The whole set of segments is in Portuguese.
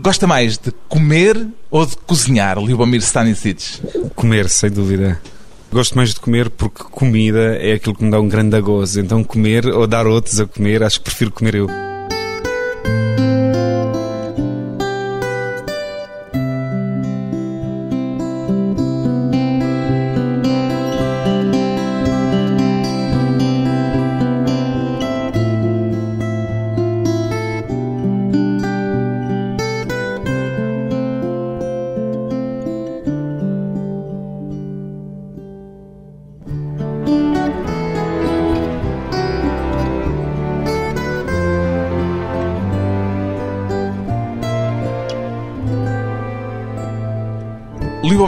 Gosta mais de comer ou de cozinhar, Liubomir Stanisic? Comer, sem dúvida. Gosto mais de comer porque comida é aquilo que me dá um grande gozo. Então comer ou dar outros a comer, acho que prefiro comer eu.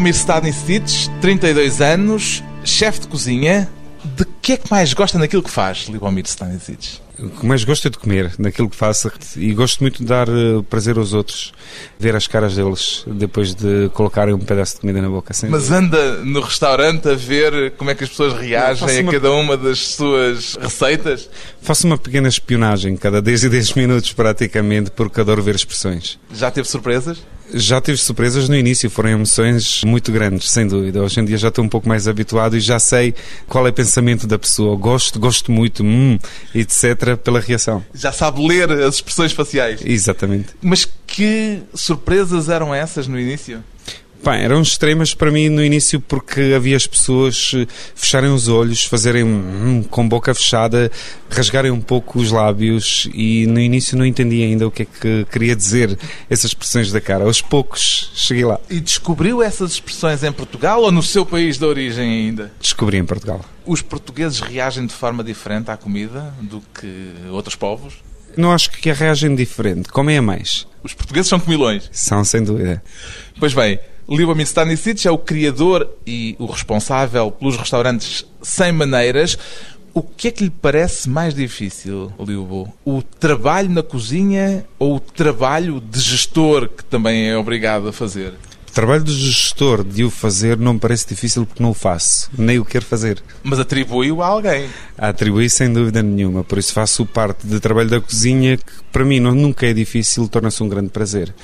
Liubomir Stanisic, 32 anos, chefe de cozinha. De que é que mais gosta naquilo que faz, Liubomir Stanisic? O que mais gosto é de comer, naquilo que faço, e gosto muito de dar eh, prazer aos outros, ver as caras deles depois de colocarem um pedaço de comida na boca. Sem Mas anda no restaurante a ver como é que as pessoas reagem a uma- cada uma das suas receitas? Faço uma pequena espionagem, cada 10 e 10 minutos praticamente, porque adoro ver expressões. Já teve surpresas? Já tive surpresas no início, foram emoções muito grandes, sem dúvida. Hoje em dia já estou um pouco mais habituado e já sei qual é o pensamento da pessoa. Gosto, gosto muito, hum, etc., pela reação. Já sabe ler as expressões faciais? Exatamente. Mas que surpresas eram essas no início? Pá, eram extremas para mim no início porque havia as pessoas eh, fecharem os olhos, fazerem com boca fechada, rasgarem um pouco os lábios e no início não entendi ainda o que é que queria dizer essas expressões da cara. Aos poucos cheguei lá. E descobriu essas expressões em Portugal ou no seu país de origem ainda? Descobri em Portugal. Os portugueses reagem de forma diferente à comida do que outros povos? Não acho que reagem diferente. Comem a mais. Os portugueses são comilões. São, sem dúvida. Pois bem, Liubomir Stanisic é o criador e o responsável pelos restaurantes Sem Maneiras. O que é que lhe parece mais difícil, Liubo? O trabalho na cozinha ou o trabalho de gestor que também é obrigado a fazer? O trabalho do gestor de o fazer não me parece difícil porque não o faço, nem o quero fazer. Mas atribui-o a alguém. A atribuir sem dúvida nenhuma, por isso faço parte de trabalho da cozinha que para mim não, nunca é difícil, torna-se um grande prazer.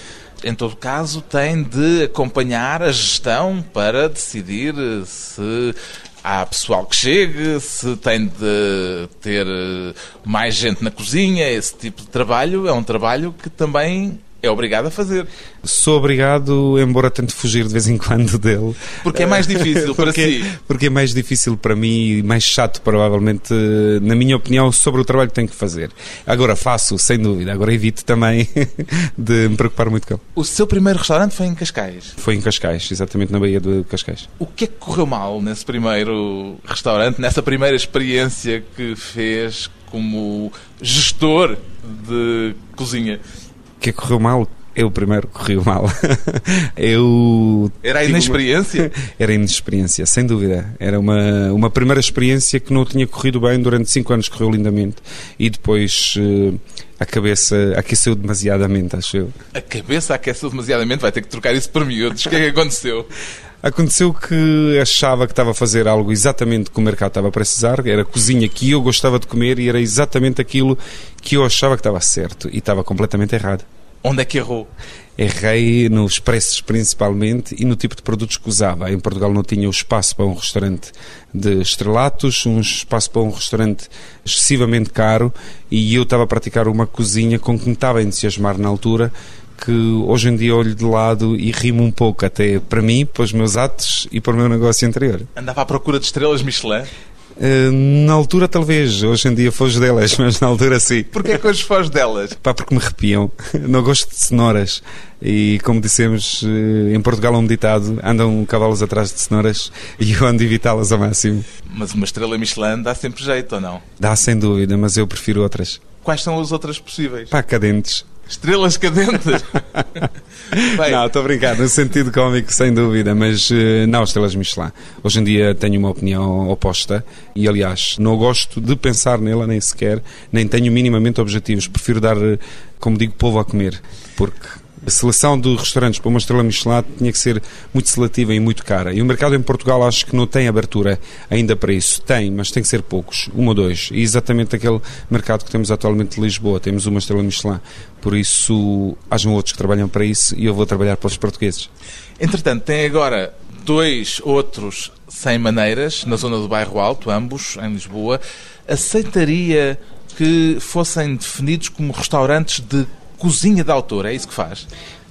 Em todo caso, tem de acompanhar a gestão para decidir se há pessoal que chegue, se tem de ter eh, mais gente na cozinha. Esse tipo de trabalho é um trabalho que também é obrigado a fazer. Sou obrigado, embora tente fugir de vez em quando dele. Porque é mais difícil para porque, si. porque é mais difícil para mim e mais chato, provavelmente, na minha opinião, sobre o trabalho que tenho que fazer. Agora faço, sem dúvida. Agora evito também de me preocupar muito com ele. O seu primeiro restaurante foi em Cascais. Foi em Cascais, exatamente na Baía de Cascais. O que é que correu mal nesse primeiro restaurante, nessa primeira experiência que fez como gestor de cozinha? O que é que correu mal? Eu primeiro correu mal. Eu. Era a tive uma- inexperiência? Era inexperiência, sem dúvida. Era uma, uma primeira experiência que não tinha corrido bem durante cinco anos, correu lindamente. E depois eh, a cabeça aqueceu demasiadamente, acho eu. A cabeça aqueceu demasiadamente, vai ter que trocar isso por miúdos. O que é que aconteceu? Aconteceu que achava que estava a fazer algo exatamente que o mercado estava a precisar, era a cozinha que eu gostava de comer e era exatamente aquilo que eu achava que estava certo e estava completamente errado. Onde é que errou? Errei nos preços principalmente e no tipo de produtos que usava. Em Portugal não tinha o espaço para um restaurante de estrelatos, um espaço para um restaurante excessivamente caro e eu estava a praticar uma cozinha com que me estava a entusiasmar na altura que hoje em dia olho de lado e rimo um pouco até para mim, para os meus atos e para o meu negócio anterior. Andava à procura de estrelas Michelin? Eh, na altura talvez, hoje em dia foge delas, mas na altura sim. Porquê que hoje foge delas? Pá, porque me arrepiam. Não gosto de cenouras. E como dissemos, eh, em Portugal um ditado: andam cavalos atrás de cenouras e eu ando evitá-las ao máximo. Mas uma estrela Michelin dá sempre jeito, ou não? Dá sem dúvida, mas eu prefiro outras. Quais são as outras possíveis? Pá, cadentes. Estrelas cadentes? Bem, Não, estou a brincar, no sentido cómico, sem dúvida, mas eh, não, estrelas Michelin. Hoje em dia tenho uma opinião oposta e, aliás, não gosto de pensar nela nem sequer, nem tenho minimamente objetivos. Prefiro dar, eh, como digo, povo a comer, porque A seleção de restaurantes para uma estrela Michelin tinha que ser muito seletiva e muito cara. E o mercado em Portugal acho que não tem abertura ainda para isso. Tem, mas tem que ser poucos, um ou dois. E exatamente aquele mercado que temos atualmente de Lisboa, temos uma estrela Michelin. Por isso, hajam outros que trabalham para isso e eu vou trabalhar para os portugueses. Entretanto, tem agora dois outros sem maneiras na zona do Bairro Alto, ambos em Lisboa. Aceitaria que fossem definidos como restaurantes de cozinha de autor, é isso que faz?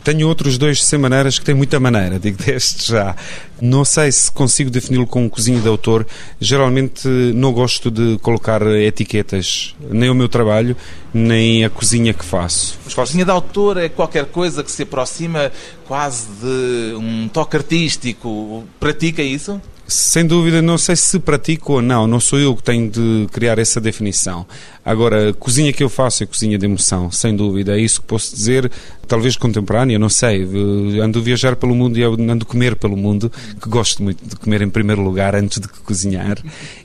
Tenho outros dois sem maneiras que têm muita maneira, digo deste já. Não sei se consigo defini-lo como cozinha de autor. Geralmente não gosto de colocar etiquetas, nem o meu trabalho, nem a cozinha que faço. Mas cozinha de autor é qualquer coisa que se aproxima quase de um toque artístico. Pratica isso? Sem dúvida, não sei se pratico ou não, não sou eu que tenho de criar essa definição. Agora, a cozinha que eu faço é cozinha de emoção, sem dúvida, é isso que posso dizer, talvez contemporânea, não sei. Ando a viajar pelo mundo e ando a comer pelo mundo, que gosto muito de comer em primeiro lugar antes de cozinhar,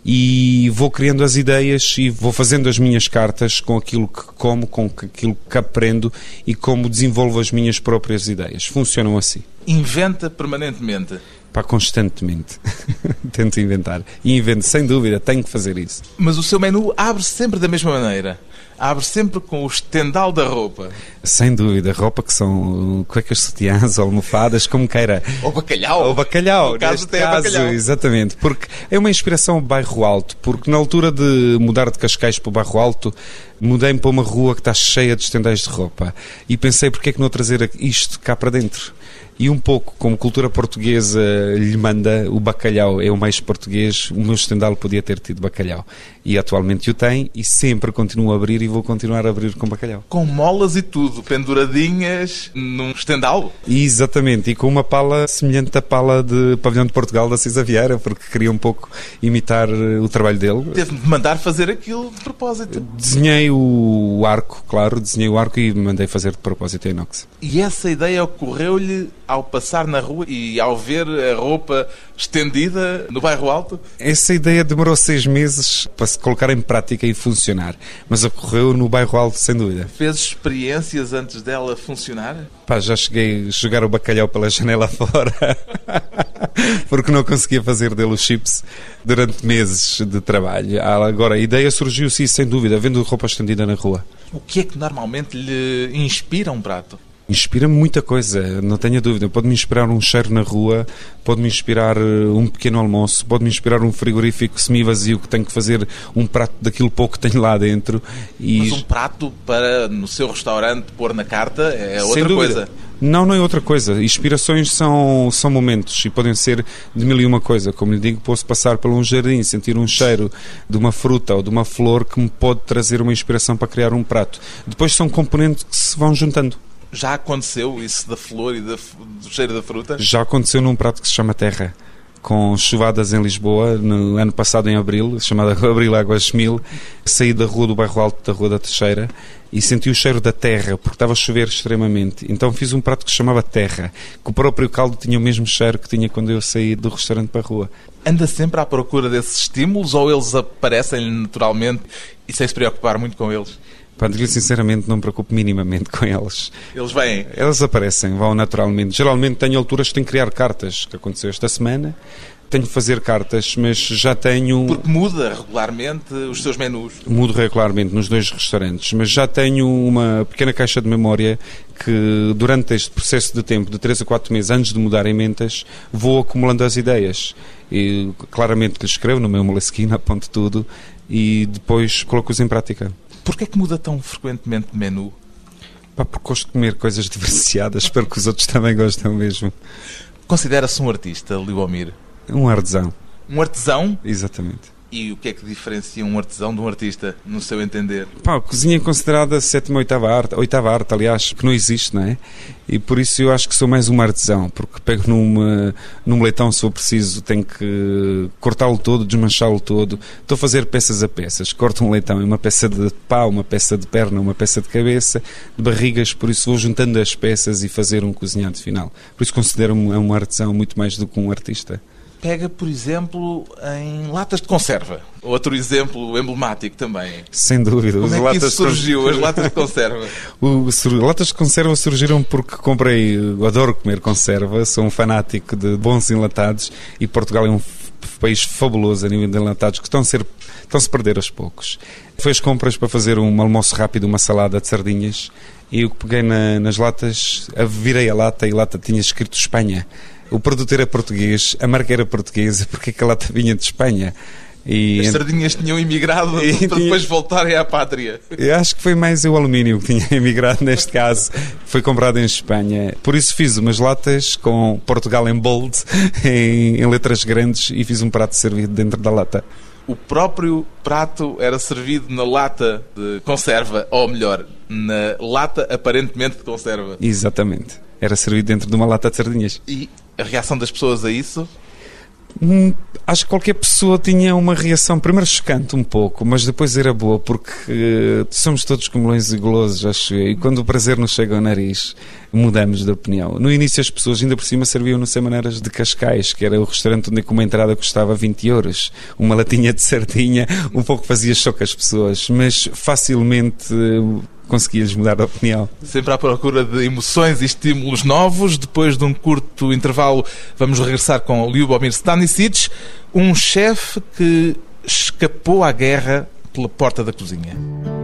e vou criando as ideias e vou fazendo as minhas cartas com aquilo que como, com aquilo que aprendo e como desenvolvo as minhas próprias ideias. Funcionam assim. Inventa permanentemente. Pá, constantemente. Tento inventar. E invento, sem dúvida, tenho que fazer isso. Mas o seu menu abre sempre da mesma maneira. Abre sempre com o estendal da roupa. Sem dúvida, roupa que são cuecas sutiãs, almofadas, como queira. Ou bacalhau. Ou bacalhau, no caso, neste caso, bacalhau. exatamente. Porque é uma inspiração ao bairro alto, porque na altura de mudar de Cascais para o bairro alto, mudei-me para uma rua que está cheia de estendais de roupa. E pensei, porque é que não trazer isto cá para dentro? E um pouco como cultura portuguesa lhe manda, o bacalhau é o mais português, o meu estendal podia ter tido bacalhau. E atualmente o tem e sempre continuo a abrir e vou continuar a abrir com bacalhau. Com molas e tudo, penduradinhas num estendal. Exatamente, e com uma pala semelhante à pala de Pavilhão de Portugal da Cisa Vieira, porque queria um pouco imitar eh, o trabalho dele. Teve de mandar fazer aquilo de propósito. Desenhei o arco, claro, desenhei o arco e mandei fazer de propósito em inox. E essa ideia ocorreu-lhe ao passar na rua e ao ver a roupa estendida no bairro alto? Essa ideia demorou seis meses para se colocar em prática e funcionar, mas ocorreu no bairro alto, sem dúvida. Fez experiências antes dela funcionar? Pá, já cheguei a jogar o bacalhau pela janela fora, porque não conseguia fazer dele os chips durante meses de trabalho. Ah, Agora, a ideia surgiu, sim, sem dúvida, vendo roupa estendida na rua. O que é que normalmente lhe inspira um prato? Inspira-me muita coisa, não tenha dúvida. Pode-me inspirar um cheiro na rua, pode-me inspirar eh, um pequeno almoço, pode-me inspirar um frigorífico semi-vazio que tenho que fazer um prato daquilo pouco que tenho lá dentro. E... Mas um prato para no seu restaurante pôr na carta é outra coisa. Não, não é outra coisa. Inspirações são, são momentos e podem ser de mil e uma coisa. Como lhe digo, posso passar por um jardim, sentir um cheiro de uma fruta ou de uma flor que me pode trazer uma inspiração para criar um prato. Depois são componentes que se vão juntando. Já aconteceu isso da flor e da do cheiro da fruta? Já aconteceu num prato que se chama Terra, com chuvadas em Lisboa, no ano passado em Abril, chamada Abril Águas Mil. Saí da rua do bairro Alto, da Rua da Teixeira, e senti o cheiro da terra, porque estava a chover extremamente. Então fiz um prato que se chamava Terra, que o próprio caldo tinha o mesmo cheiro que tinha quando eu saí do restaurante para a rua. Anda sempre à procura desses estímulos ou eles aparecem naturalmente e sem se preocupar muito com eles? Dizer sinceramente, não me preocupo minimamente com eles. Eles vêm. Elas aparecem, vão naturalmente. Geralmente tenho alturas que tenho que criar cartas, que aconteceu esta semana. Tenho que fazer cartas, mas já tenho. Porque muda regularmente os seus menus. Mudo regularmente nos dois restaurantes, mas já tenho uma pequena caixa de memória que durante este processo de tempo, de 3 a 4 meses antes de mudar em mentas, vou acumulando as ideias. E claramente lhe escrevo no meu molesquina, aponto tudo e depois coloco-os em prática. Porquê é que muda tão frequentemente de menu? Pá, porque gosto de comer coisas diversificadas, espero que os outros também gostem mesmo. Considera-se um artista, Liobomir? Um artesão, Um artesão? exatamente. E o que é que diferencia um artesão de um artista, no seu entender? Pá, cozinha é considerada sétima, oitava arte, oitava arte, aliás, que não existe, não é? E por isso eu acho que sou mais um artesão, porque pego numa, num leitão, se for preciso, tenho que cortá-lo todo, desmanchá-lo todo. Estou a fazer peças a peças. Corto um leitão, é uma peça de pau, uma peça de perna, uma peça de cabeça, de barrigas, por isso vou juntando as peças e fazer um cozinhado final. Por isso considero-me um artesão muito mais do que um artista. Pega, por exemplo, em latas de conserva. Outro exemplo emblemático também. Sem dúvida. Como é que isso surgiu, as latas de conserva? As latas de conserva surgiram porque comprei, adoro comer conserva, sou um fanático de bons enlatados e Portugal é um país fabuloso a nível de enlatados que estão a ser estão-se a perder aos poucos. Foi as compras para fazer um almoço rápido, uma salada de sardinhas, e eu peguei na, nas latas, virei a lata e a lata tinha escrito Espanha. O produto era português, a marca era portuguesa, porque a lata vinha de Espanha. E... As sardinhas tinham imigrado e para depois voltarem à pátria. Eu acho que foi mais o alumínio que tinha emigrado neste caso. Foi comprado em Espanha. Por isso fiz umas latas com Portugal em bold, em, em letras grandes, e fiz um prato servido dentro da lata o próprio prato era servido na lata de conserva, ou melhor, na lata aparentemente de conserva. Exatamente. Era servido dentro de uma lata de sardinhas. E a reação das pessoas a isso? Hum, acho que qualquer pessoa tinha uma reação, primeiro chocante um pouco, mas depois era boa, porque uh, somos todos comilões e golosos, acho eu, e quando o prazer nos chega ao nariz, mudamos de opinião. No início as pessoas ainda por cima serviam-no sem maneiras de Cascais, que era o restaurante onde uma entrada custava 20 euros. Uma latinha de sardinha um pouco fazia choque às pessoas, mas facilmente... consegui-lhes mudar de opinião. Sempre à procura de emoções e estímulos novos. Depois de um curto intervalo, vamos regressar com Lyubomir Stanisic, um chefe que escapou à guerra pela porta da cozinha.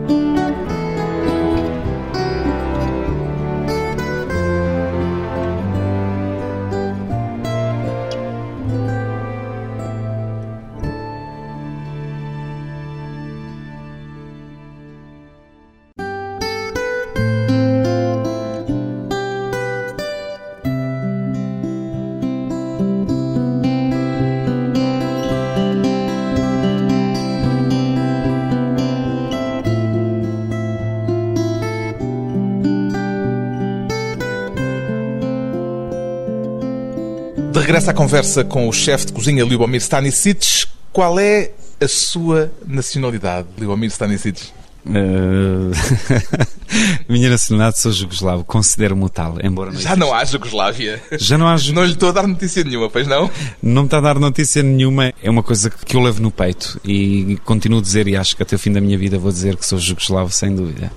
Regresso à conversa com o chefe de cozinha Liubomir Stanisic. Qual é a sua nacionalidade, Liubomir Stanisic? Uh... Minha nacionalidade sou jugoslavo, considero-me tal, embora não Já não há Jugoslávia? Já não há Não lhe estou a dar notícia nenhuma, pois não? Não me está a dar notícia nenhuma, é uma coisa que eu levo no peito e continuo a dizer, e acho que até o fim da minha vida vou dizer que sou jugoslavo, sem dúvida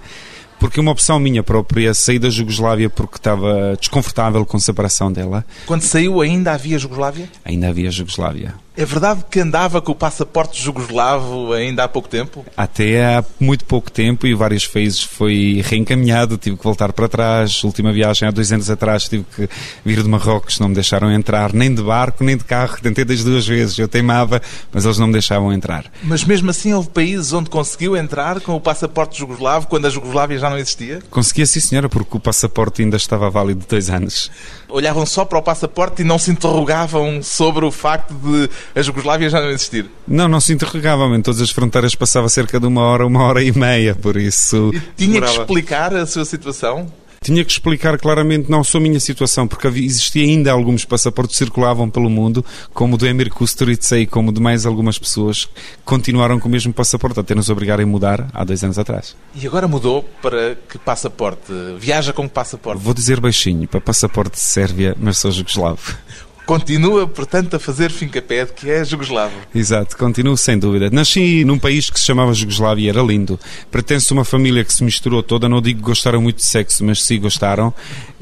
porque uma opção minha própria, saí da Jugoslávia porque estava desconfortável com a separação dela. Quando saiu ainda havia Jugoslávia? Ainda havia Jugoslávia. É verdade que andava com o passaporte jugoslavo ainda há pouco tempo? Até há muito pouco tempo e várias vezes foi reencaminhado, tive que voltar para trás. Última viagem há dois anos atrás tive que vir de Marrocos, não me deixaram entrar, nem de barco, nem de carro. Tentei das duas vezes, eu teimava, mas eles não me deixavam entrar. Mas mesmo assim houve países onde conseguiu entrar com o passaporte jugoslavo quando a Jugoslávia já não existia? Conseguia sim, senhora, porque o passaporte ainda estava válido de dois anos. Olhavam só para o passaporte e não se interrogavam sobre o facto de a Jugoslávia já não existir? Não, não se interrogavam. Em todas as fronteiras passava cerca de uma hora, uma hora e meia, por isso... E tinha demorava. que explicar a sua situação? Tinha que explicar claramente não só a minha situação, porque existia ainda alguns passaportes que circulavam pelo mundo, como o do Emir Kusturica e como de mais algumas pessoas que continuaram com o mesmo passaporte, até nos obrigarem a mudar há dois anos atrás. E agora mudou para que passaporte? Viaja com que passaporte? Vou dizer baixinho, para passaporte de Sérvia, mas sou jugoslavo. Continua, portanto, a fazer fim-capé de que é jugoslavo. Exato, continuo sem dúvida. Nasci num país que se chamava Jugoslávia e era lindo. Pertenço a uma família que se misturou toda, não digo que gostaram muito de sexo, mas sim gostaram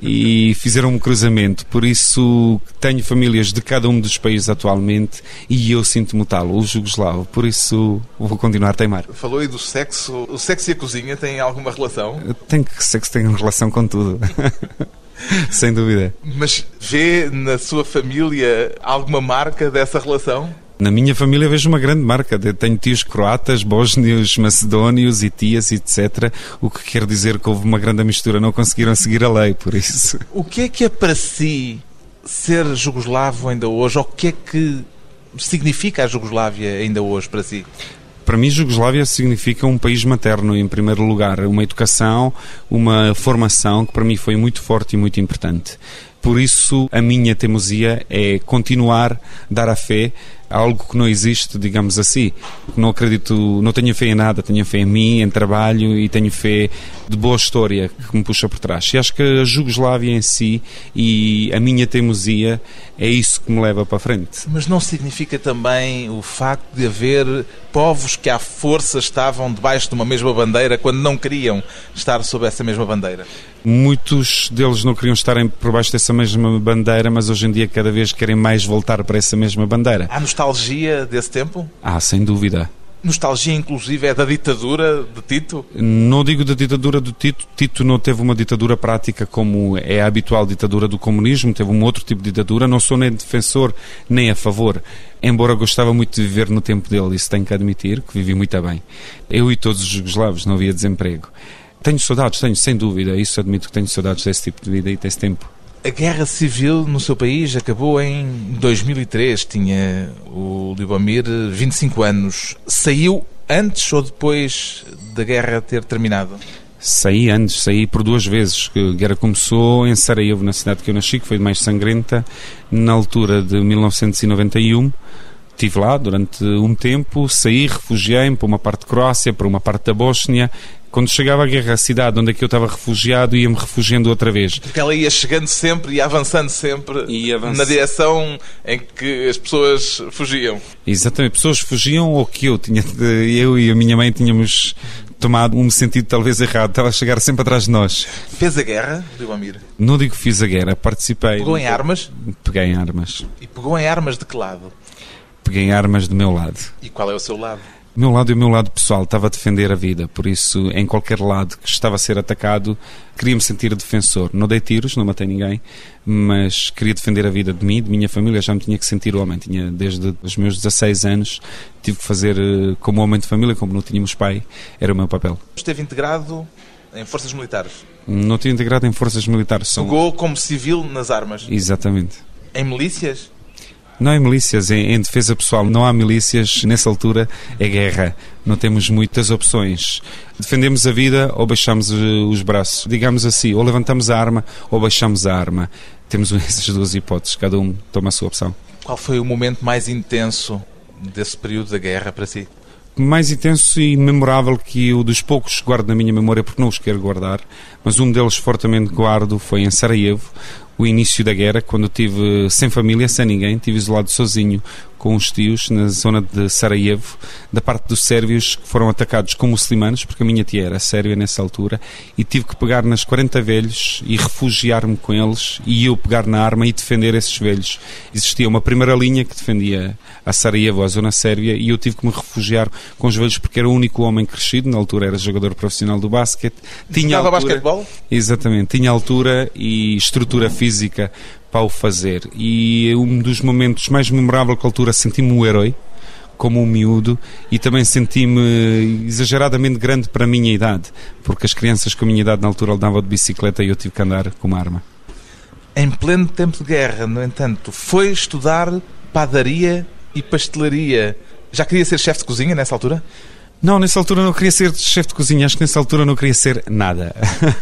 e fizeram um cruzamento. Por isso tenho famílias de cada um dos países atualmente e eu sinto-me tal, o jugoslavo. Por isso vou continuar a teimar. Falou aí do sexo. O sexo e a cozinha têm alguma relação? Tem que sexo tem relação com tudo. Sem dúvida. Mas vê na sua família alguma marca dessa relação? Na minha família vejo uma grande marca. Tenho tios croatas, bósnios, macedónios e tias, etc. O que quer dizer que houve uma grande mistura. Não conseguiram seguir a lei, por isso. O que é que é para si ser jugoslavo ainda hoje? Ou o que é que significa a Jugoslávia ainda hoje para si? Para mim, Jugoslávia significa um país materno, em primeiro lugar. Uma educação, uma formação que para mim foi muito forte e muito importante. Por isso, a minha teimosia é continuar dar a fé algo que não existe, digamos assim. Não acredito, não tenho fé em nada, tenho fé em mim, em trabalho e tenho fé de boa história que me puxa por trás. E acho que a Jugoslávia em si e a minha teimosia é isso que me leva para a frente. Mas não significa também o facto de haver povos que à força estavam debaixo de uma mesma bandeira quando não queriam estar sob essa mesma bandeira? Muitos deles não queriam estar por baixo dessa mesma bandeira, mas hoje em dia cada vez querem mais voltar para essa mesma bandeira. Há nostalgia desse tempo? Ah, sem dúvida. Nostalgia, inclusive, é da ditadura de Tito? Não digo da ditadura de Tito. Tito não teve uma ditadura prática como é a habitual ditadura do comunismo, teve um outro tipo de ditadura. Não sou nem defensor nem a favor, embora gostava muito de viver no tempo dele, isso tenho que admitir, que vivi muito bem. Eu e todos os jugoslavos, não havia desemprego. Tenho saudades, tenho, sem dúvida. Isso admito que tenho saudades desse tipo de vida e desse tempo. A guerra civil no seu país acabou em 2003. Tinha o Libomir 25 anos. Saiu antes ou depois da guerra ter terminado? Saí antes, saí por duas vezes. A guerra começou em Sarajevo, na cidade que eu nasci, que foi mais sangrenta, na altura de 1991 estive lá durante um tempo, saí, refugiei-me para uma parte de Croácia, para uma parte da Bósnia. Quando chegava a guerra, a cidade onde é que eu estava refugiado, ia-me refugiando outra vez. Porque ela ia chegando sempre e avançando sempre e avanç... na direção em que as pessoas fugiam. Exatamente, pessoas fugiam ou que eu tinha, eu e a minha mãe tínhamos tomado um sentido talvez errado, estava a chegar sempre atrás de nós. Fez a guerra, Amir? Não digo que fiz a guerra, participei. Pegou em armas? Peguei em armas. E pegou em armas de que lado? peguei armas do meu lado. E qual é o seu lado? O meu lado é o meu lado pessoal, estava a defender a vida, por isso, em qualquer lado que estava a ser atacado, queria-me sentir defensor. Não dei tiros, não matei ninguém, mas queria defender a vida de mim, de minha família, já me tinha que sentir homem. Tinha, desde os meus 16 anos, tive que fazer eh, como homem de família, como não tínhamos pai, era o meu papel. Esteve integrado em forças militares? Não estive integrado em forças militares. São... Jogou como civil nas armas? Exatamente. Em milícias? Não é milícias, em, em, defesa pessoal. Não há milícias, nessa altura é guerra. Não temos muitas opções. Defendemos a vida ou baixamos os braços. Digamos assim, ou levantamos a arma ou baixamos a arma. Temos essas duas hipóteses, cada um toma a sua opção. Qual foi o momento mais intenso desse período da guerra para si? mais intenso e memorável que o dos poucos guardo na minha memória, porque não os quero guardar, mas um deles fortemente guardo foi em Sarajevo, o início da guerra, quando eu estive sem família, sem ninguém, estive isolado sozinho com os tios na zona de Sarajevo, da parte dos sérvios que foram atacados como muçulmanos, porque a minha tia era sérvia nessa altura, e tive que pegar nas 40 velhos e refugiar-me com eles e eu pegar na arma e defender esses velhos. Existia uma primeira linha que defendia a Sarajevo, a zona sérvia, e eu tive que me refugiar com os velhos porque era o único homem crescido, na altura era jogador profissional do basquete. Tinha altura, basquetebol? Exatamente, tinha altura e estrutura física para o fazer. E um dos momentos mais memoráveis que a altura senti-me um herói, como um miúdo, e também senti-me exageradamente grande para a minha idade, porque as crianças com a minha idade na altura andavam de bicicleta e eu tive que andar com uma arma. Em pleno tempo de guerra, no entanto, foi estudar padaria e pastelaria. Já queria ser chefe de cozinha nessa altura? Não, nessa altura não queria ser chefe de cozinha, acho que nessa altura não queria ser nada.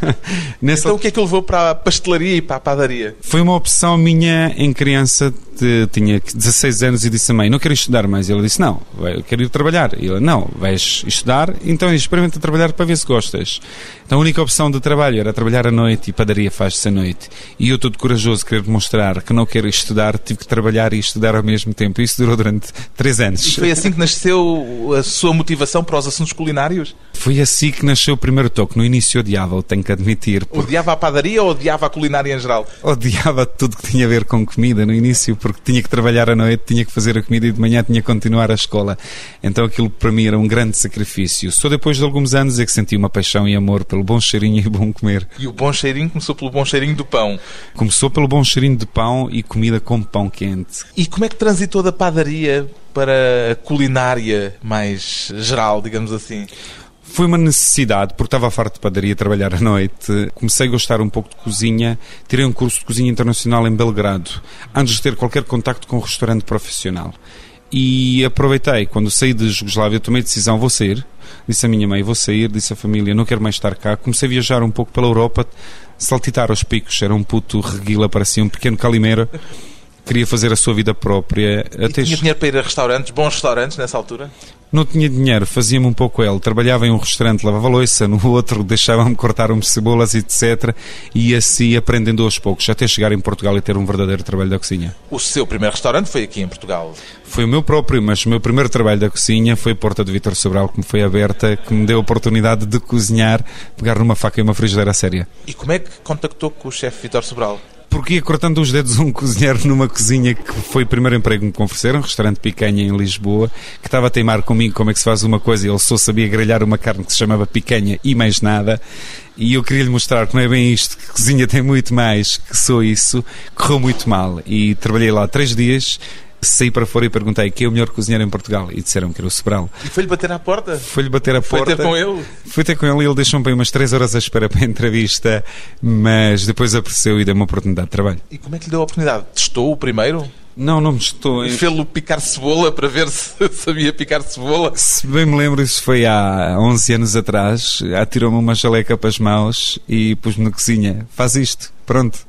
então o que é que levou para a pastelaria e para a padaria? Foi uma opção minha em criança, de, tinha 16 anos e disse a mãe, não quero estudar mais. E ela disse, não, eu quero ir trabalhar. E ela, não, vais estudar, então experimenta trabalhar para ver se gostas. Então a única opção de trabalho era trabalhar à noite e padaria faz-se à noite. E eu, todo corajoso, querer demonstrar que não quero estudar, tive que trabalhar e estudar ao mesmo tempo. Isso durou durante 3 anos. E foi assim que nasceu a sua motivação para os assuntos culinários? Foi assim que nasceu o primeiro toque. No início odiava, tenho que admitir. Porque... Odiava a padaria ou odiava a culinária em geral? Odiava tudo que tinha a ver com comida no início, porque tinha que trabalhar à noite, tinha que fazer a comida e de manhã tinha que continuar a escola. Então aquilo para mim era um grande sacrifício. Só depois de alguns anos é que senti uma paixão e amor pelo bom cheirinho e bom comer. E o bom cheirinho começou pelo bom cheirinho do pão? Começou pelo bom cheirinho de pão e comida com pão quente. E como é que transitou da padaria para a culinária mais geral, digamos assim? Foi uma necessidade, porque estava farto de padaria trabalhar à noite. Comecei a gostar um pouco de cozinha. Tirei um curso de cozinha internacional em Belgrado, antes de ter qualquer contacto com um restaurante profissional. E aproveitei, quando saí de Jugoslávia, tomei a decisão, vou sair. Disse à minha mãe, vou sair. Disse à família, não quero mais estar cá. Comecei a viajar um pouco pela Europa, saltitar aos picos. Era um puto reguila, parecia um pequeno calimeiro queria fazer a sua vida própria. E Até tinha dinheiro para ir a restaurantes, bons restaurantes nessa altura? Não tinha dinheiro, fazia-me um pouco ele. Trabalhava em um restaurante, lavava louça, no outro deixava-me cortar umas cebolas, etc. E assim aprendendo aos poucos, até chegar em Portugal e ter um verdadeiro trabalho da cozinha. O seu primeiro restaurante foi aqui em Portugal? Foi o meu próprio, mas o meu primeiro trabalho da cozinha foi a Porta de Vitor Sobral, que me foi aberta, que me deu a oportunidade de cozinhar, pegar numa faca e uma frigideira séria. E como é que contactou com o chefe Vitor Sobral? Porque cortando os dedos um cozinheiro numa cozinha que foi o primeiro emprego que me ofereceram, um restaurante picanha em Lisboa, que estava a teimar comigo como é que se faz uma coisa e ele só sabia grelhar uma carne que se chamava picanha e mais nada. E eu queria lhe mostrar não é bem isto, que cozinha tem muito mais que sou isso. Correu muito mal e trabalhei lá três dias saí para fora e perguntei quem é o melhor cozinheiro em Portugal e disseram que era o Sobral. E foi-lhe bater à porta? Foi-lhe bater à foi porta. Foi ter com ele? Fui ter com ele e ele deixou-me para umas 3 horas à espera para a entrevista, mas depois apareceu e deu-me uma oportunidade de trabalho. E como é que lhe deu a oportunidade? Testou o primeiro? Não, não me estou. Fê-lo picar cebola para ver se sabia picar cebola? Se bem me lembro, isso foi há 11 anos atrás. Atirou-me uma jaleca para as mãos e pus-me na cozinha. Faz isto. Pronto.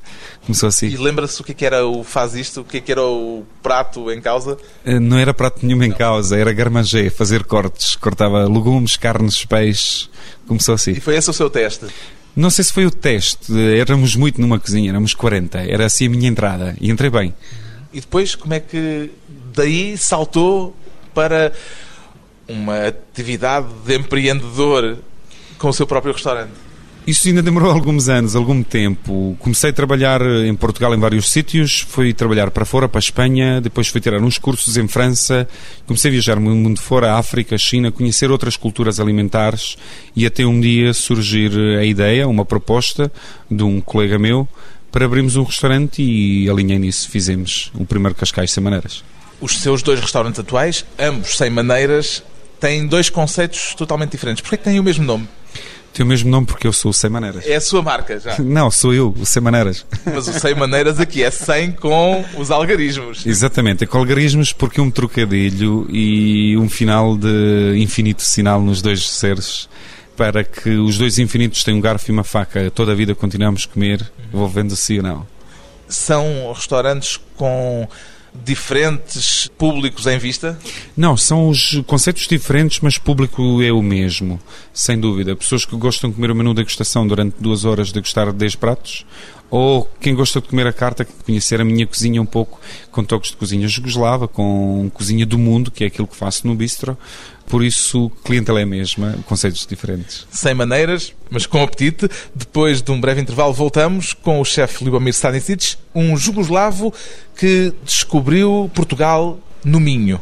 Começou assim. E lembra-se o que, é que era o faz isto? O que, é que era o prato em causa? Eh, não era prato nenhum em causa, era garmagé, fazer cortes. Cortava legumes, carnes, peixes. Começou assim. E foi esse o seu teste? Não sei se foi o teste. Éramos muito numa cozinha, éramos 40. Era assim a minha entrada. E entrei bem. E depois, como é que daí saltou para uma atividade de empreendedor com o seu próprio restaurante? Isso ainda demorou alguns anos, algum tempo. Comecei a trabalhar em Portugal em vários sítios, fui trabalhar para fora, para a Espanha, depois fui tirar uns cursos em França, comecei a viajar no mundo fora, África, China, conhecer outras culturas alimentares e até um dia surgir a ideia, uma proposta de um colega meu para abrirmos um restaurante e alinhei nisso, fizemos o primeiro Cascais Sem Maneiras. Os seus dois restaurantes atuais, ambos sem maneiras, têm dois conceitos totalmente diferentes. Porquê que têm o mesmo nome? Tem o mesmo nome porque eu sou o Sem Maneiras. É a sua marca já? Não, sou eu, o Sem Maneiras. Mas o Sem Maneiras aqui é sem com os algarismos. Exatamente, é com algarismos porque um trocadilho e um final de infinito sinal nos dois seres para que os dois infinitos tenham um garfo e uma faca, toda a vida continuamos a comer, envolvendo-se ou não. São restaurantes com diferentes públicos em vista? Não, são os conceitos diferentes, mas público é o mesmo, sem dúvida. Pessoas que gostam de comer o menu de degustação durante duas horas, degustar 10 pratos, ou quem gosta de comer a carta, conhecer a minha cozinha um pouco, com toques de cozinha jugoslava, com cozinha do mundo, que é aquilo que faço no bistro. Por isso, clientela é a mesma, conceitos diferentes. Sem maneiras, mas com apetite. Depois de um breve intervalo, voltamos com o chefe Libomir Stanisic, um jugoslavo que descobriu Portugal no Minho.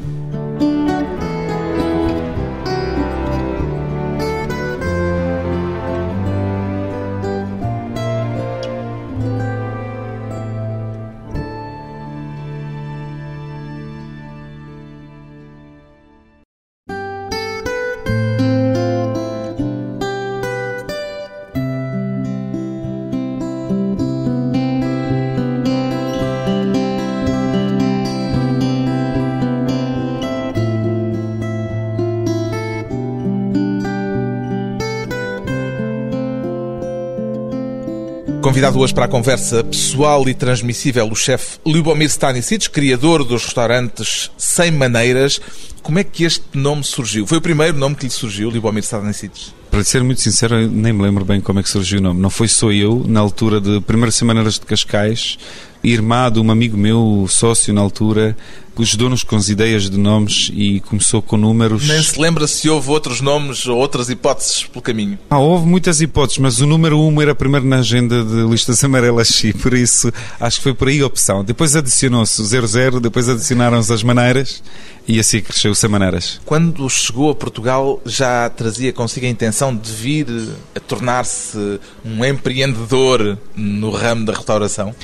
Convidado hoje para a conversa pessoal e transmissível o chefe Lubomir Stanisic, criador dos restaurantes Sem Maneiras. Como é que este nome surgiu? Foi o primeiro nome que lhe surgiu, Lubomir Stanisic? Para ser muito sincero, nem me lembro bem como é que surgiu o nome. Não foi só eu, na altura de Primeiras Semanas de Cascais, irmado, um amigo meu, sócio na altura, ajudou-nos com as ideias de nomes e começou com números. Nem se lembra se houve outros nomes ou outras hipóteses pelo caminho? Ah, houve muitas hipóteses, mas o número 1 um era primeiro na agenda de listas amarelas e por isso acho que foi por aí a opção. Depois adicionou-se o 00, depois adicionaram-se as maneiras e assim cresceu-se a maneiras. Quando chegou a Portugal já trazia consigo a intenção de vir a tornar-se um empreendedor no ramo da restauração?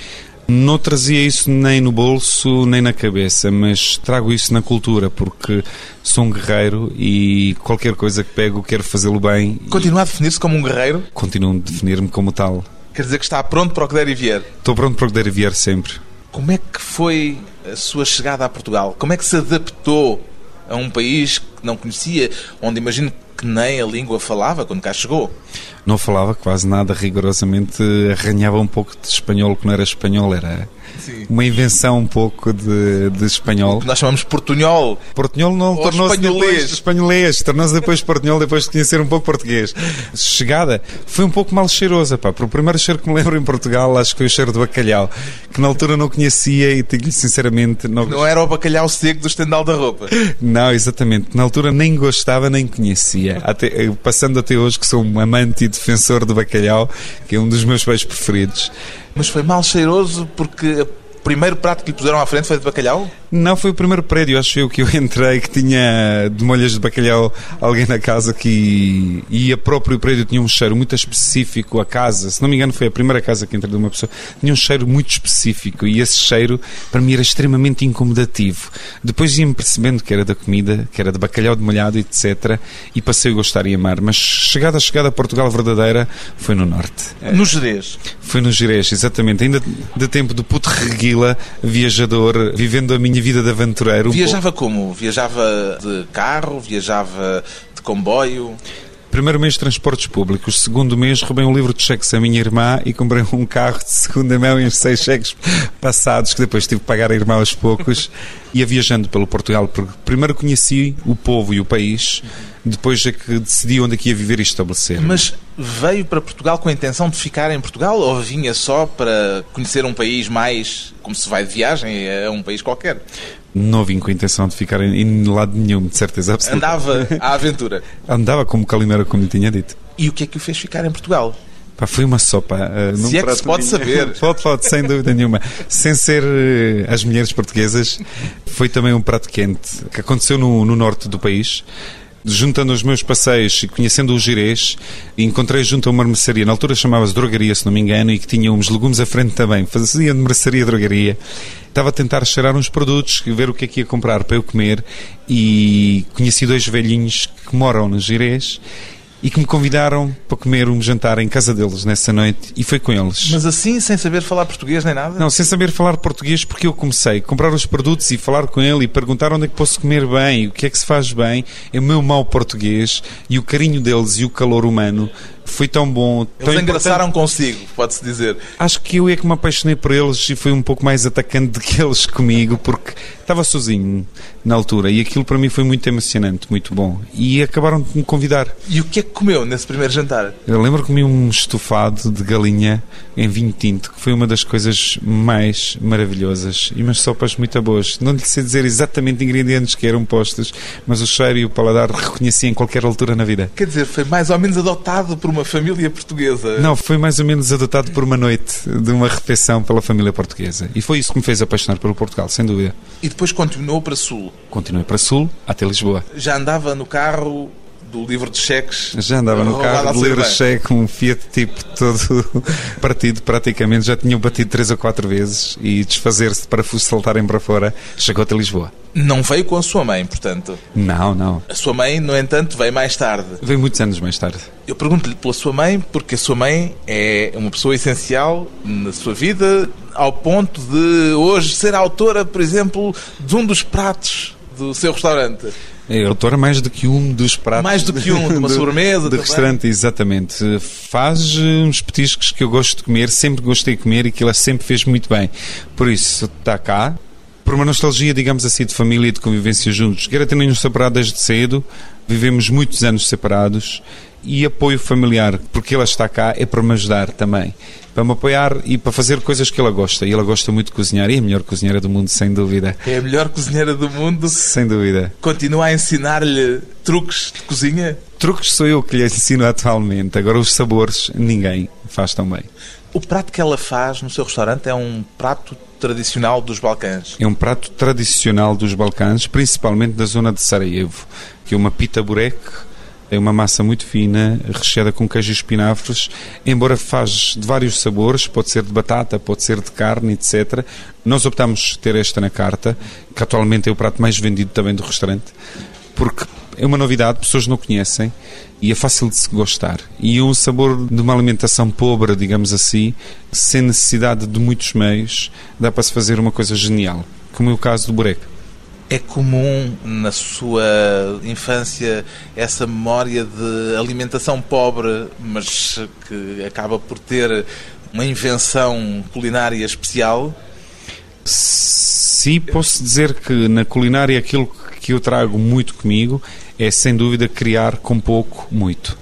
Não trazia isso nem no bolso nem na cabeça, mas trago isso na cultura, porque sou um guerreiro e qualquer coisa que pego quero fazê-lo bem. Continua a definir-se como um guerreiro? Continuo a definir-me como tal. Quer dizer que está pronto para o que der e vier? Estou pronto para o que der e vier sempre. Como é que foi a sua chegada a Portugal? Como é que se adaptou a um país que não conhecia, onde imagino que nem a língua falava quando cá chegou. Não falava quase nada, rigorosamente arranhava um pouco de espanhol, que não era espanhol, era Sim. uma invenção um pouco de, de espanhol. O que nós chamamos portunhol. Portunhol não tornou-se depois espanholês, tornou-se depois portunhol depois de conhecer um pouco português. Chegada, foi um pouco mal cheirosa, pá. Para o primeiro cheiro que me lembro em Portugal, acho que foi o cheiro do bacalhau, que na altura não conhecia e digo sinceramente... Não... não era o bacalhau seco do estendal da roupa. Não, exatamente. Na altura nem gostava nem conhecia. Até, passando até hoje que sou um amante e defensor do bacalhau, que é um dos meus peixes preferidos. Mas foi mal cheiroso porque primeiro prato que lhe puseram à frente foi de bacalhau? Não, foi o primeiro prédio, acho eu, que eu entrei, que tinha de molhas de bacalhau alguém na casa que. E a próprio prédio tinha um cheiro muito específico. A casa, se não me engano, foi a primeira casa que entrei de uma pessoa, tinha um cheiro muito específico e esse cheiro para mim era extremamente incomodativo. Depois ia-me percebendo que era da comida, que era de bacalhau de molhado, etc. E passei a gostar e amar. Mas chegada a chegada a Portugal verdadeira foi no Norte. No Jerez? Foi no Jerez, exatamente. Ainda de tempo do puto reguila, viajador, vivendo a minha vida de aventureiro. Viajava como? Viajava de carro? Viajava de comboio? Primeiro mês de transportes públicos, segundo mês roubei um livro de cheques à minha irmã e comprei um carro de segunda mão e uns seis cheques passados que depois tive que pagar a irmã aos poucos. Ia viajando pelo Portugal, porque primeiro conheci o povo e o país, depois é que decidi onde é que ia viver e estabelecer. Mas veio para Portugal com a intenção de ficar em Portugal ou vinha só para conhecer um país mais como se vai de viagem a um país qualquer? Não vim com a intenção de ficar em, em lado nenhum, de certeza absoluta. Andava à aventura? Andava como Calimera, como lhe tinha dito. E o que é que o fez ficar em Portugal? Pá, foi uma sopa. Uh, se é que se pode saber. pode, pode, sem dúvida nenhuma. Sem ser uh, as mulheres portuguesas, foi também um prato quente que aconteceu no, no norte do país juntando os meus passeios e conhecendo o girês, encontrei junto a uma mercearia, na altura chamava-se drogaria, se não me engano, e que tinha uns legumes à frente também, fazia de mercearia drogaria. Estava a tentar cheirar uns produtos, ver o que é que ia comprar para eu comer, e conheci dois velhinhos que moram no girês e que me convidaram para comer um jantar em casa deles nessa noite e foi com eles. Mas assim, sem saber falar português nem nada? Não, sem saber falar português porque eu comecei a comprar os produtos e falar com ele e perguntar onde é que posso comer bem, o que é que se faz bem, é o meu mau português e o carinho deles e o calor humano foi tão bom. Eles tão engraçaram consigo, pode-se dizer. Acho que eu é que me apaixonei por eles e fui um pouco mais atacante do que eles comigo, porque estava sozinho na altura e aquilo para mim foi muito emocionante, muito bom. E acabaram de me convidar. E o que é que comeu nesse primeiro jantar? Eu lembro que comi um estofado de galinha em vinho tinto, que foi uma das coisas mais maravilhosas. E umas sopas muito boas. Não lhe sei dizer exatamente ingredientes que eram postos, mas o cheiro e o paladar reconheci em qualquer altura na vida. Quer dizer, foi mais ou menos adotado por uma família portuguesa? Não, foi mais ou menos adotado por uma noite de uma refeição pela família portuguesa. E foi isso que me fez apaixonar pelo Portugal, sem dúvida. E depois continuou para Sul? Continuei para Sul, até Lisboa. Já andava no carro do livro de cheques. Já andava no carro do livro de cheques, um Fiat tipo todo partido praticamente, já tinham batido três ou quatro vezes e desfazer-se para saltarem para fora, chegou até Lisboa. Não veio com a sua mãe, portanto? Não, não. A sua mãe, no entanto, veio mais tarde. Veio muitos anos mais tarde. Eu pergunto-lhe pela sua mãe, porque a sua mãe é uma pessoa essencial na sua vida, ao ponto de hoje ser autora, por exemplo, de um dos pratos do seu restaurante. É autora mais do que um dos pratos. Mais do que um, de uma sobremesa. De restaurante, exatamente. Faz eh, uns petiscos que eu gosto de comer, sempre gostei de comer e que ela sempre fez muito bem. Por isso, está cá, por uma nostalgia, digamos assim, de família e de convivência juntos. Quero ter-nos separado desde cedo, vivemos muitos anos separados e apoio familiar, porque ela está cá é para me ajudar também, para me apoiar e para fazer coisas que ela gosta. E ela gosta muito de cozinhar e é a melhor cozinheira do mundo, sem dúvida. É a melhor cozinheira do mundo? Sem dúvida. Continua a ensinar-lhe truques de cozinha? Truques sou eu que lhe ensino atualmente, agora os sabores ninguém faz tão bem. O prato que ela faz no seu restaurante é um prato tradicional dos Balcãs? É um prato tradicional dos Balcãs, principalmente da zona de Sarajevo, que é uma pita burek, é uma massa muito fina, recheada com queijo e espinafres, embora faz de vários sabores, pode ser de batata, pode ser de carne, etc. Nós optamos ter esta na carta, que atualmente é o prato mais vendido também do restaurante, porque é uma novidade, pessoas não conhecem e é fácil de se gostar. E um sabor de uma alimentação pobre, digamos assim, sem necessidade de muitos meios, dá para se fazer uma coisa genial, como é o caso do burek. É comum na sua infância essa memória de alimentação pobre, mas que acaba por ter uma invenção culinária especial? Sim, posso dizer que na culinária aquilo que eu trago muito comigo é sem dúvida criar com pouco muito.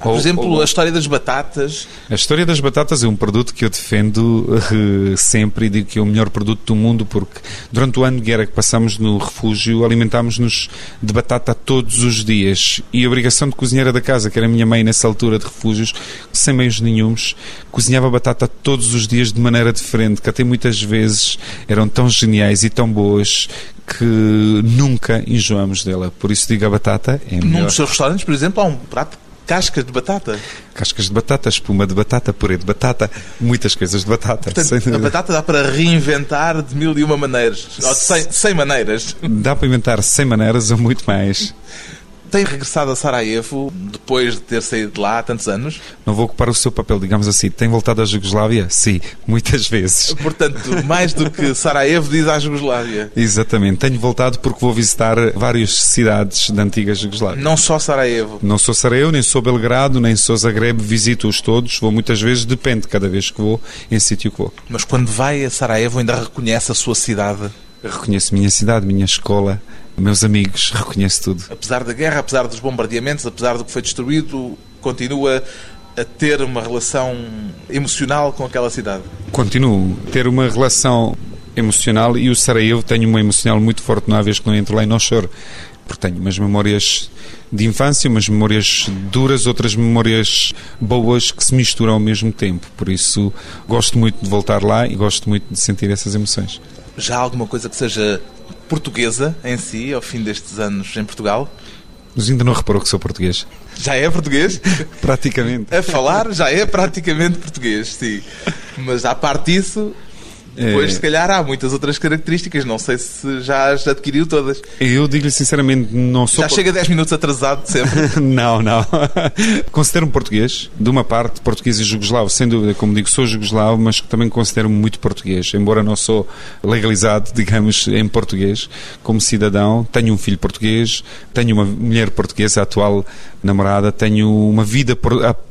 Por ou, exemplo, ou... a história das batatas. A história das batatas é um produto que eu defendo uh, sempre e digo que é o melhor produto do mundo porque durante o ano de guerra que passamos no refúgio alimentámos-nos de batata todos os dias e a obrigação de cozinheira da casa, que era a minha mãe nessa altura de refúgios, sem meios nenhums, cozinhava batata todos os dias de maneira diferente, que até muitas vezes eram tão geniais e tão boas que nunca enjoamos dela. Por isso digo a batata é melhor. Num dos seus restaurantes, por exemplo, há um prato Cascas de batata? Cascas de batata, espuma de batata, purê de batata, muitas coisas de batata. Portanto, a batata dá para reinventar de mil e uma maneiras. Ou de cem, cem maneiras. Dá para inventar cem maneiras ou muito mais. Tem regressado a Sarajevo depois de ter saído de lá há tantos anos? Não vou ocupar o seu papel, digamos assim. Tem voltado à Jugoslávia? Sim, muitas vezes. Portanto, mais do que Sarajevo, diz à Jugoslávia. Exatamente. Tenho voltado porque vou visitar várias cidades da antiga Jugoslávia. Não só Sarajevo? Não sou Sarajevo, nem sou Belgrado, nem sou Zagreb. Visito-os todos. Vou muitas vezes, depende cada vez que vou, em sítio que vou. Mas quando vai a Sarajevo, ainda reconhece a sua cidade? Reconheço minha cidade, minha escola, meus amigos, reconheço tudo. Apesar da guerra, apesar dos bombardeamentos, apesar do que foi destruído, continua a ter uma relação emocional com aquela cidade? Continuo a ter uma relação emocional e o Sarajevo tenho uma emocional muito forte uma vez que não entro lá e não choro. Porque tenho umas memórias de infância, umas memórias duras, outras memórias boas que se misturam ao mesmo tempo. Por isso, gosto muito de voltar lá e gosto muito de sentir essas emoções. Já há alguma coisa que seja portuguesa em si, ao fim destes anos em Portugal? Mas ainda não reparou que sou português? Já é português? praticamente. A falar já é praticamente português, sim. Mas à parte disso, depois, é... se calhar, há muitas outras características. Não sei se já as adquiriu todas. Eu digo-lhe sinceramente, não sou. Já chega 10 minutos atrasado sempre? não, não. Considero-me português, de uma parte, português e jugoslavo, sem dúvida. Como digo, sou jugoslavo, mas também considero-me muito português. Embora não sou legalizado, digamos, em português, como cidadão. Tenho um filho português, tenho uma mulher portuguesa, atual namorada, tenho uma vida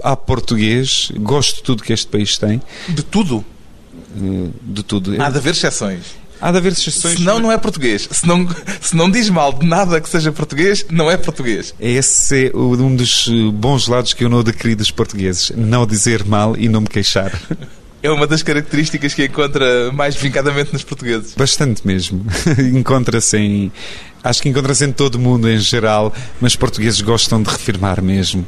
a português, gosto de tudo que este país tem. De tudo? De tudo. Há de haver exceções. Há de haver exceções. Senão não é português. Se não, se não diz mal de nada que seja português, não é português. Esse é um dos bons lados que eu não adquiri dos portugueses. Não dizer mal e não me queixar. É uma das características que encontra mais vincadamente nos portugueses. Bastante mesmo. encontra-se em. Acho que encontra-se em todo o mundo em geral, mas portugueses gostam de reafirmar mesmo.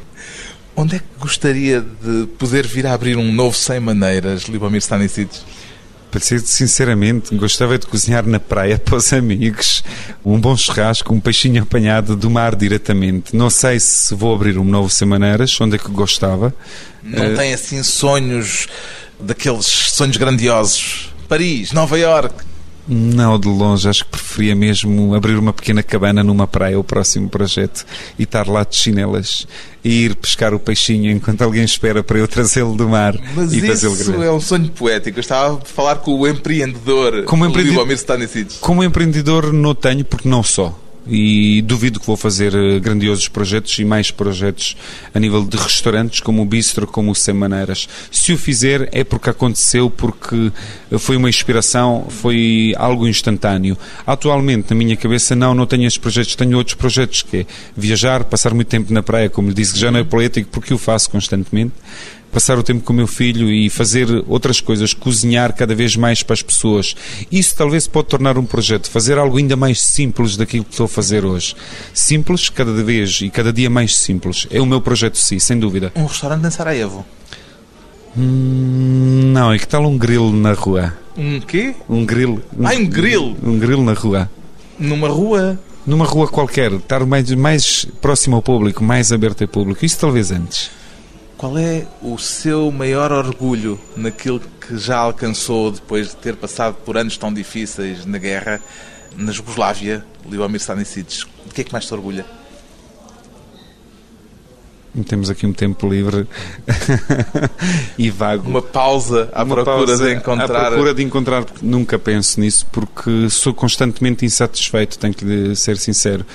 Onde é que gostaria de poder vir a abrir um novo Sem Maneiras, Libomir Stanisic? Para ser sinceramente, gostava de cozinhar na praia para os amigos. Um bom churrasco, um peixinho apanhado do mar diretamente. Não sei se vou abrir um novo Semaneiras, onde é que gostava. Não uh... tem assim sonhos daqueles sonhos grandiosos? Paris, Nova York. Não, de longe, acho que preferia mesmo abrir uma pequena cabana numa praia, o próximo projeto, e estar lá de chinelas e ir pescar o peixinho enquanto alguém espera para eu trazê-lo do mar Mas e fazê-lo Isso é um sonho poético. Eu estava a falar com o empreendedor, como empreendedor. Como empreendedor não tenho, porque não só e duvido que vou fazer eh, grandiosos projetos e mais projetos a nível de restaurantes como o Bistro, como o Sem Maneiras. Se o fizer é porque aconteceu, porque foi uma inspiração, foi algo instantâneo. Atualmente, na minha cabeça, não, não tenho estes projetos, tenho outros projetos que é viajar, passar muito tempo na praia, como lhe disse, que já não é poético porque o faço constantemente passar o tempo com o meu filho e fazer outras coisas, cozinhar cada vez mais para as pessoas. Isso talvez pode tornar um projeto, fazer algo ainda mais simples daquilo que estou a fazer hoje. Simples, cada vez e cada dia mais simples. É o meu projeto, sim, sem dúvida. Um restaurante em Sarajevo? Hum, não, é que tal um grill na rua? Um quê? Um grill. Um, ah, um grill? Um grill na rua. Numa rua? Numa rua qualquer, estar mais, mais próximo ao público, mais aberto ao público. Isso talvez antes. Qual é o seu maior orgulho naquilo que já alcançou depois de ter passado por anos tão difíceis na guerra na Jugoslávia, Liomir Stanisic? De que é que mais se orgulha? temos aqui um tempo livre e vago. Uma pausa à Uma procura pausa de encontrar. À procura de encontrar, nunca penso nisso, porque sou constantemente insatisfeito, tenho que ser sincero.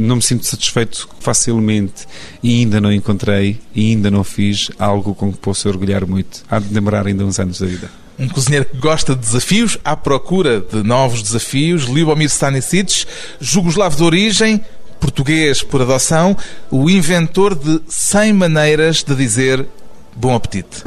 Não me sinto satisfeito facilmente e ainda não encontrei e ainda não fiz algo com que possa orgulhar muito. Há de demorar ainda uns anos da vida. Um cozinheiro que gosta de desafios, à procura de novos desafios, Libomir Stanisic, jugoslavo de origem, português por adoção, o inventor de 100 maneiras de dizer bom apetite.